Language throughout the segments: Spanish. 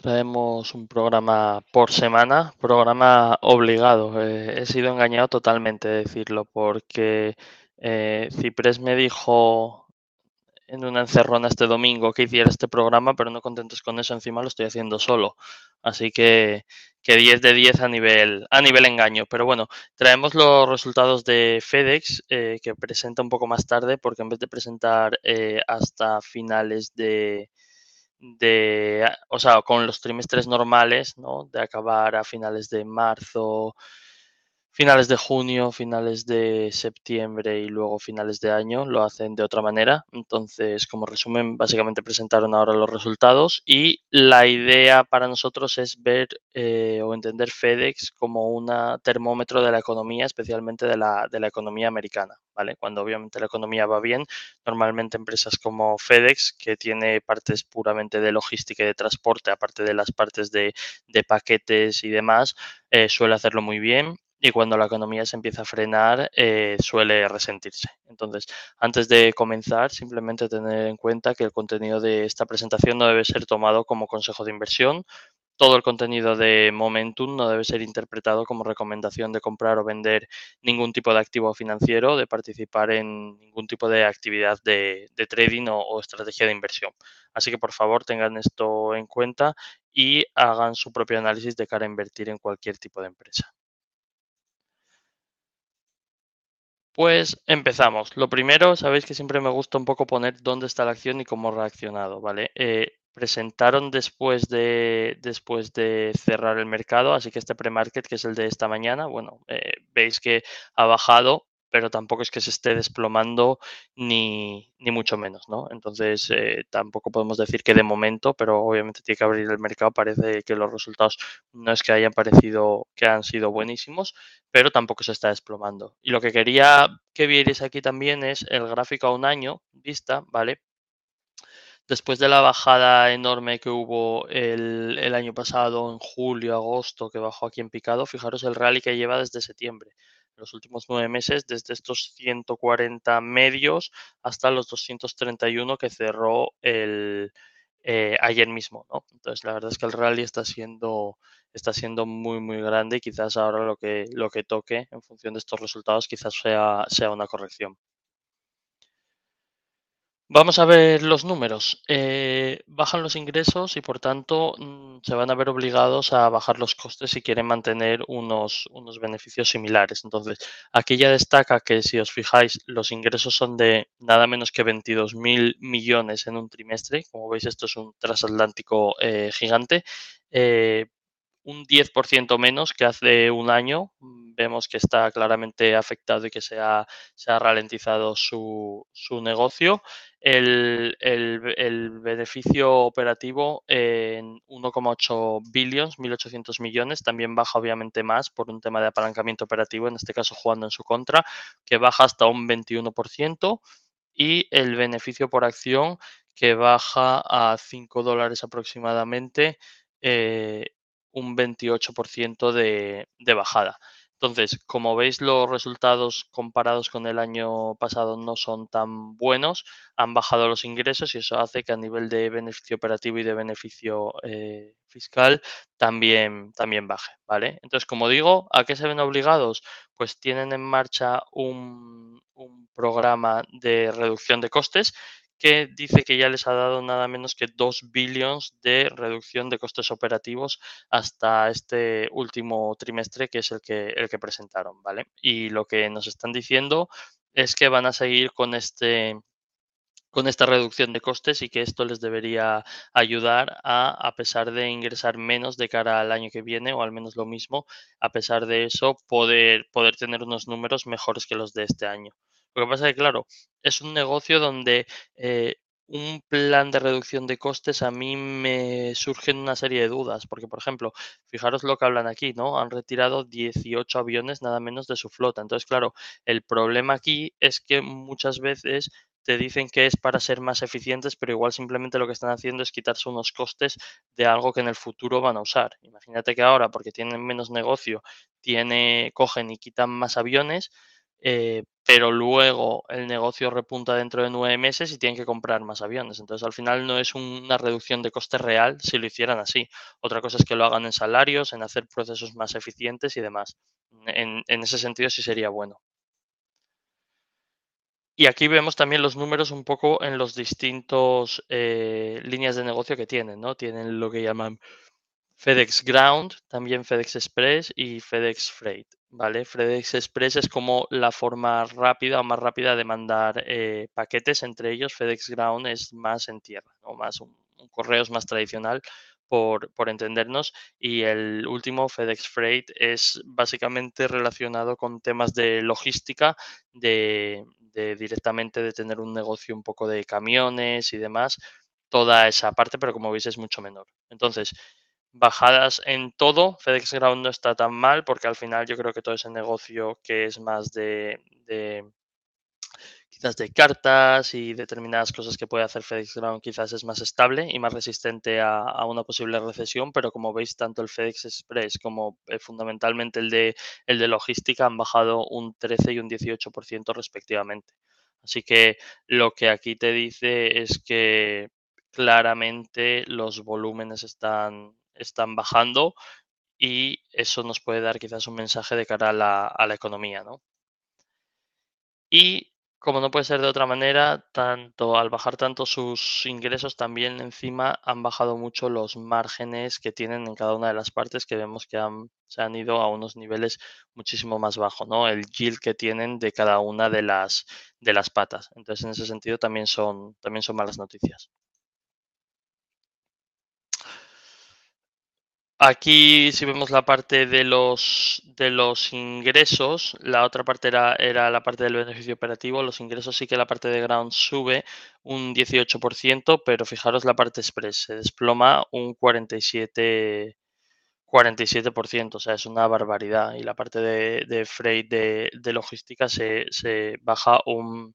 Traemos un programa por semana, programa obligado. Eh, he sido engañado totalmente de decirlo porque eh, Ciprés me dijo en una encerrona este domingo que hiciera este programa, pero no contentos con eso, encima lo estoy haciendo solo. Así que, que 10 de 10 a nivel, a nivel engaño. Pero bueno, traemos los resultados de FedEx, eh, que presenta un poco más tarde, porque en vez de presentar eh, hasta finales de, de, o sea, con los trimestres normales, ¿no? De acabar a finales de marzo, finales de junio, finales de septiembre y luego finales de año lo hacen de otra manera. Entonces, como resumen, básicamente presentaron ahora los resultados y la idea para nosotros es ver eh, o entender FedEx como un termómetro de la economía, especialmente de la, de la economía americana. ¿vale? Cuando obviamente la economía va bien, normalmente empresas como FedEx, que tiene partes puramente de logística y de transporte, aparte de las partes de, de paquetes y demás, eh, suele hacerlo muy bien y cuando la economía se empieza a frenar eh, suele resentirse. Entonces, antes de comenzar, simplemente tener en cuenta que el contenido de esta presentación no debe ser tomado como consejo de inversión. Todo el contenido de Momentum no debe ser interpretado como recomendación de comprar o vender ningún tipo de activo financiero, de participar en ningún tipo de actividad de, trading o, o estrategia de inversión. Así que por favor tengan esto en cuenta y hagan su propio análisis de cara a invertir en cualquier tipo de empresa. Pues empezamos. Lo primero, sabéis que siempre me gusta un poco poner dónde está la acción y cómo ha reaccionado, ¿vale? Eh, presentaron después de, después de cerrar el mercado, así que este pre-market, que es el de esta mañana, bueno, eh, veis que ha bajado pero tampoco es que se esté desplomando ni, ni mucho menos, ¿no? Entonces, eh, tampoco podemos decir que de momento, pero obviamente tiene que abrir el mercado. Parece que los resultados no es que hayan parecido que han sido buenísimos, pero tampoco se está desplomando. Y lo que quería que vierais aquí también es el gráfico a un año vista, ¿vale? Después de la bajada enorme que hubo el, el año pasado, en julio, agosto, que bajó aquí en picado, fijaros el rally que lleva desde septiembre los últimos nueve meses, desde estos 140 medios hasta los 231 que cerró el, eh, ayer mismo, ¿no? Entonces, la verdad es que el rally está siendo, está siendo muy, muy grande y quizás ahora lo que, lo que toque en función de estos resultados quizás sea, sea una corrección. Vamos a ver los números. Eh, bajan los ingresos y por tanto mm, se van a ver obligados a bajar los costes si quieren mantener unos, unos beneficios similares. Entonces, aquí ya destaca que si os fijáis, los ingresos son de nada menos que 22.000 millones en un trimestre. Como veis, esto es un transatlántico eh, gigante. Eh, un 10% menos que hace un año. Vemos que está claramente afectado y que se ha, se ha ralentizado su, su negocio. El, el, beneficio operativo en 1,8 billones, 1.800 millones, también baja obviamente más por un tema de apalancamiento operativo, en este caso jugando en su contra, que baja hasta un 21%. Y el beneficio por acción que baja a 5 dólares aproximadamente. Eh, un 28% de, de bajada. Entonces, como veis, los resultados comparados con el año pasado no son tan buenos, han bajado los ingresos y eso hace que a nivel de beneficio operativo y de beneficio eh, fiscal también, también baje, ¿vale? Entonces, como digo, ¿a qué se ven obligados? Pues tienen en marcha un, un programa de reducción de costes que dice que ya les ha dado nada menos que 2 billones de reducción de costes operativos hasta este último trimestre, que es el que, el que presentaron, ¿vale? Y lo que nos están diciendo es que van a seguir con este con esta reducción de costes y que esto les debería ayudar a, a pesar de ingresar menos de cara al año que viene o al menos lo mismo, a pesar de eso, poder, poder tener unos números mejores que los de este año. Lo que pasa es que, claro, es un negocio donde eh, un plan de reducción de costes a mí me surgen una serie de dudas, porque, por ejemplo, fijaros lo que hablan aquí, ¿no? Han retirado 18 aviones nada menos de su flota. Entonces, claro, el problema aquí es que muchas veces te dicen que es para ser más eficientes, pero igual simplemente lo que están haciendo es quitarse unos costes de algo que en el futuro van a usar. Imagínate que ahora, porque tienen menos negocio, tiene, cogen y quitan más aviones, eh, pero luego el negocio repunta dentro de nueve meses y tienen que comprar más aviones. Entonces, al final no es una reducción de coste real si lo hicieran así. Otra cosa es que lo hagan en salarios, en hacer procesos más eficientes y demás. En, ese sentido sí sería bueno. Y aquí vemos también los números un poco en los distintos eh, líneas de negocio que tienen, ¿no? Tienen lo que llaman FedEx Ground, también FedEx Express y FedEx Freight. ¿Vale? FedEx Express es como la forma rápida o más rápida de mandar eh, paquetes, entre ellos FedEx Ground es más en tierra, ¿no? más un, correo es más tradicional por, entendernos y el último FedEx Freight es básicamente relacionado con temas de logística, de, de directamente de tener un negocio un poco de camiones y demás, toda esa parte, pero como veis es mucho menor. Entonces, bajadas en todo. FedEx Ground no está tan mal porque al final yo creo que todo ese negocio que es más de, quizás de cartas y determinadas cosas que puede hacer FedEx Ground quizás es más estable y más resistente a, una posible recesión, pero como veis tanto el FedEx Express como eh, fundamentalmente el de, el de logística han bajado un 13 y un 18% respectivamente. Así que lo que aquí te dice es que claramente los volúmenes están, están bajando y eso nos puede dar quizás un mensaje de cara a la, a la economía, ¿no? Y como no puede ser de otra manera, tanto al bajar tanto sus ingresos, también encima han bajado mucho los márgenes que tienen en cada una de las partes, que vemos que se han ido a unos niveles muchísimo más bajos, ¿no? El yield que tienen de cada una de las, de las patas. Entonces, en ese sentido, también son, también son malas noticias. Aquí si vemos la parte de los, de los ingresos, la otra parte era, era, la parte del beneficio operativo, los ingresos sí que la parte de ground sube un 18%, pero fijaros la parte express, se desploma un 47%, 47%, o sea, es una barbaridad. Y la parte de, de freight de, de logística se, se baja un,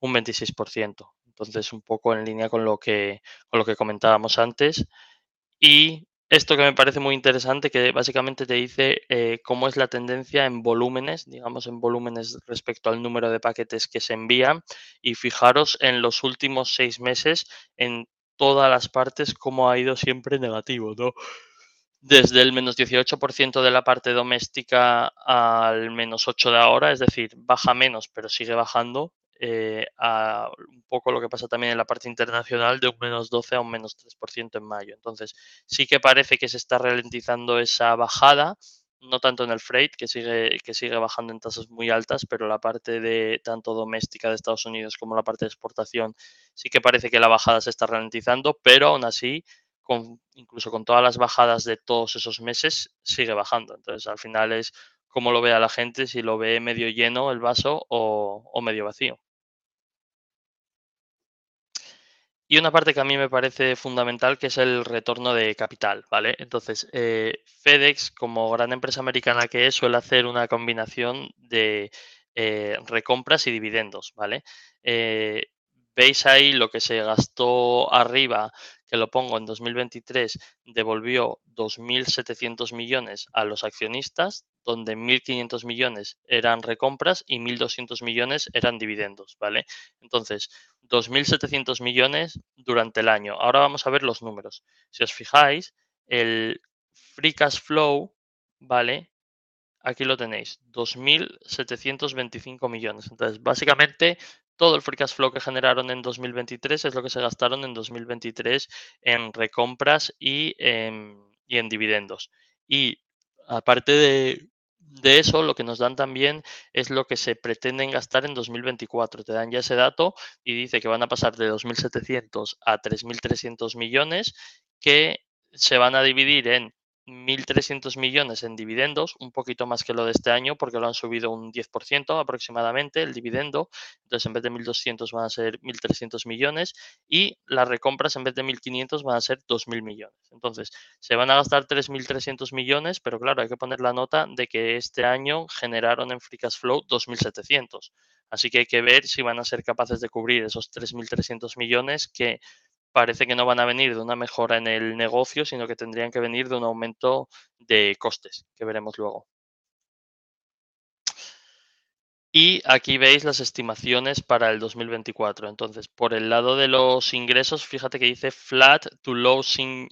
un 26%. Entonces, un poco en línea con lo que, con lo que comentábamos antes. Y esto que me parece muy interesante, que básicamente te dice eh, cómo es la tendencia en volúmenes, digamos en volúmenes respecto al número de paquetes que se envían. Y fijaros en los últimos seis meses, en todas las partes, cómo ha ido siempre negativo, ¿no? Desde el menos 18% de la parte doméstica al menos 8% de ahora, es decir, baja menos, pero sigue bajando eh, a un poco lo que pasa también en la parte internacional de un menos 12 a un menos 3% en mayo. Entonces, sí que parece que se está ralentizando esa bajada, no tanto en el freight, que sigue, que sigue bajando en tasas muy altas, pero la parte de tanto doméstica de Estados Unidos como la parte de exportación, sí que parece que la bajada se está ralentizando, pero aún así, con, incluso con todas las bajadas de todos esos meses, sigue bajando. Entonces, al final es cómo lo ve a la gente, si lo ve medio lleno el vaso o medio vacío. Y una parte que a mí me parece fundamental, que es el retorno de capital, ¿vale? Entonces, eh, FedEx, como gran empresa americana que es, suele hacer una combinación de eh, recompras y dividendos, ¿vale? Eh, veis ahí lo que se gastó arriba que lo pongo en 2023, devolvió 2.700 millones a los accionistas, donde 1.500 millones eran recompras y 1.200 millones eran dividendos, ¿vale? Entonces, 2.700 millones durante el año. Ahora vamos a ver los números. Si os fijáis, el free cash flow, ¿vale? Aquí lo tenéis, 2.725 millones. Entonces, básicamente, todo el free cash flow que generaron en 2023 es lo que se gastaron en 2023 en recompras y en, y en dividendos. Y aparte de, de, eso, lo que nos dan también es lo que se pretenden gastar en 2024. Te dan ya ese dato y dice que van a pasar de 2.700 a 3.300 millones que se van a dividir en 1.300 millones en dividendos, un poquito más que lo de este año, porque lo han subido un 10% aproximadamente el dividendo. Entonces, en vez de 1.200 van a ser 1.300 millones y las recompras en vez de 1.500 van a ser 2.000 millones. Entonces, se van a gastar 3.300 millones, pero claro, hay que poner la nota de que este año generaron en Free Cash Flow 2.700. Así que hay que ver si van a ser capaces de cubrir esos 3.300 millones que parece que no van a venir de una mejora en el negocio, sino que tendrían que venir de un aumento de costes, que veremos luego. Y aquí veis las estimaciones para el 2024. Entonces, por el lado de los ingresos, fíjate que dice flat to low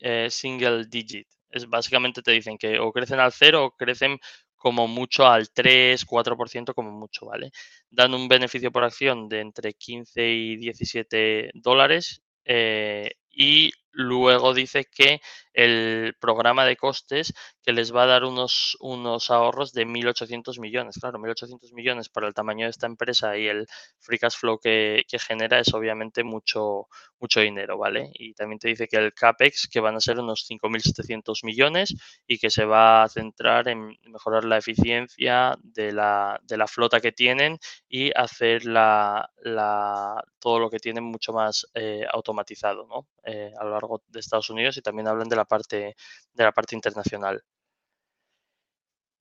eh, single digit. Es básicamente te dicen que o crecen al cero o crecen como mucho al 3, 4% como mucho, ¿vale? Dan un beneficio por acción de entre 15 y 17 dólares eh, y luego dice que el programa de costes que les va a dar unos, unos ahorros de 1.800 millones. Claro, 1.800 millones para el tamaño de esta empresa y el free cash flow que, genera es obviamente mucho, mucho dinero, ¿vale? Y también te dice que el CAPEX, que van a ser unos 5.700 millones y que se va a centrar en mejorar la eficiencia de la, de la flota que tienen y hacer la, la, todo lo que tienen mucho más eh, automatizado, ¿no? Eh, a lo largo de Estados Unidos y también hablan de la parte, de la parte internacional.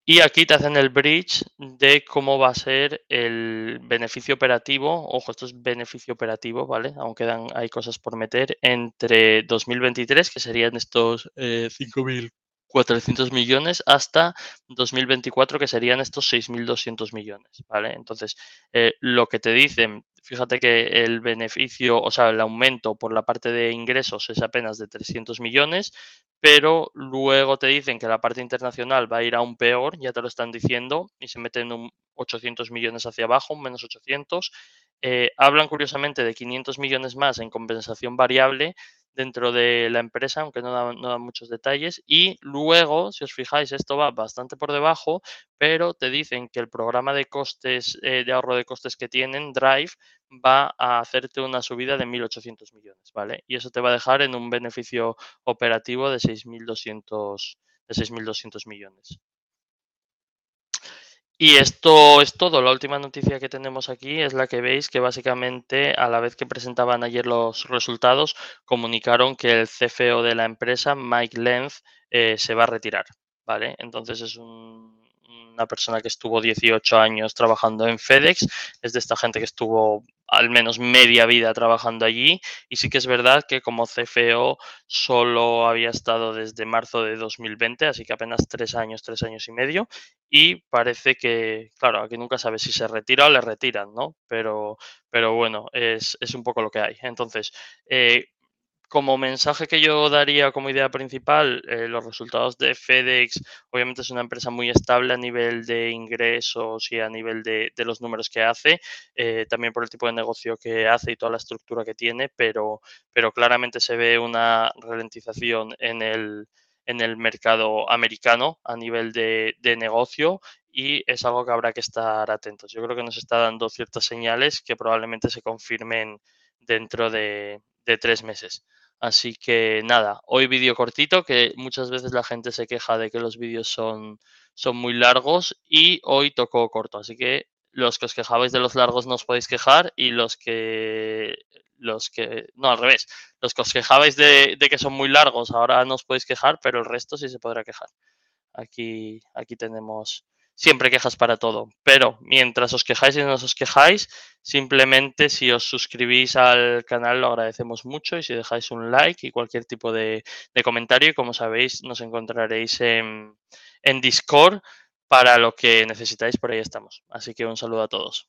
Y aquí te hacen el bridge de cómo va a ser el beneficio operativo. Ojo, esto es beneficio operativo, ¿vale? Aunque hay cosas por meter entre 2023, que serían estos eh, 5.000 400 millones hasta 2024, que serían estos 6.200 millones, ¿vale? Entonces, eh, lo que te dicen, fíjate que el beneficio, o sea, el aumento por la parte de ingresos es apenas de 300 millones, pero luego te dicen que la parte internacional va a ir aún peor, ya te lo están diciendo, y se meten un 800 millones hacia abajo, un menos 800. Eh, hablan curiosamente de 500 millones más en compensación variable, dentro de la empresa, aunque no dan, muchos detalles. Y luego, si os fijáis, esto va bastante por debajo, pero te dicen que el programa de costes, eh, de ahorro de costes que tienen, Drive, va a hacerte una subida de 1.800 millones, ¿vale? Y eso te va a dejar en un beneficio operativo de 6.200 de 6.200 millones. Y esto es todo. La última noticia que tenemos aquí es la que veis que básicamente a la vez que presentaban ayer los resultados comunicaron que el CFO de la empresa, Mike Lenz, eh, se va a retirar. ¿vale? Entonces es una persona que estuvo 18 años trabajando en FedEx, es de esta gente que estuvo al menos media vida trabajando allí y sí que es verdad que como CFO solo había estado desde marzo de 2020, así que apenas tres años, tres años y medio y parece que, claro, aquí nunca sabes si se retira o le retiran, ¿no? Pero, pero bueno, es, es un poco lo que hay. Entonces, eh, como mensaje que yo daría como idea principal, eh, los resultados de FedEx, obviamente es una empresa muy estable a nivel de ingresos y a nivel de, los números que hace, eh, también por el tipo de negocio que hace y toda la estructura que tiene, pero, pero claramente se ve una ralentización en el, en el mercado americano a nivel de, negocio y es algo que habrá que estar atentos. Yo creo que nos está dando ciertas señales que probablemente se confirmen dentro de tres meses. Así que nada, hoy vídeo cortito, que muchas veces la gente se queja de que los vídeos son, son muy largos y hoy tocó corto. Así que los que os quejabais de los largos no os podéis quejar y los que, los que, no, al revés, los que os quejabais de, de que son muy largos ahora no os podéis quejar, pero el resto sí se podrá quejar. Aquí, aquí tenemos siempre quejas para todo. Pero mientras os quejáis y no os quejáis, simplemente si os suscribís al canal lo agradecemos mucho y si dejáis un like y cualquier tipo de, comentario, como sabéis, nos encontraréis en, en Discord para lo que necesitáis, por ahí estamos. Así que un saludo a todos.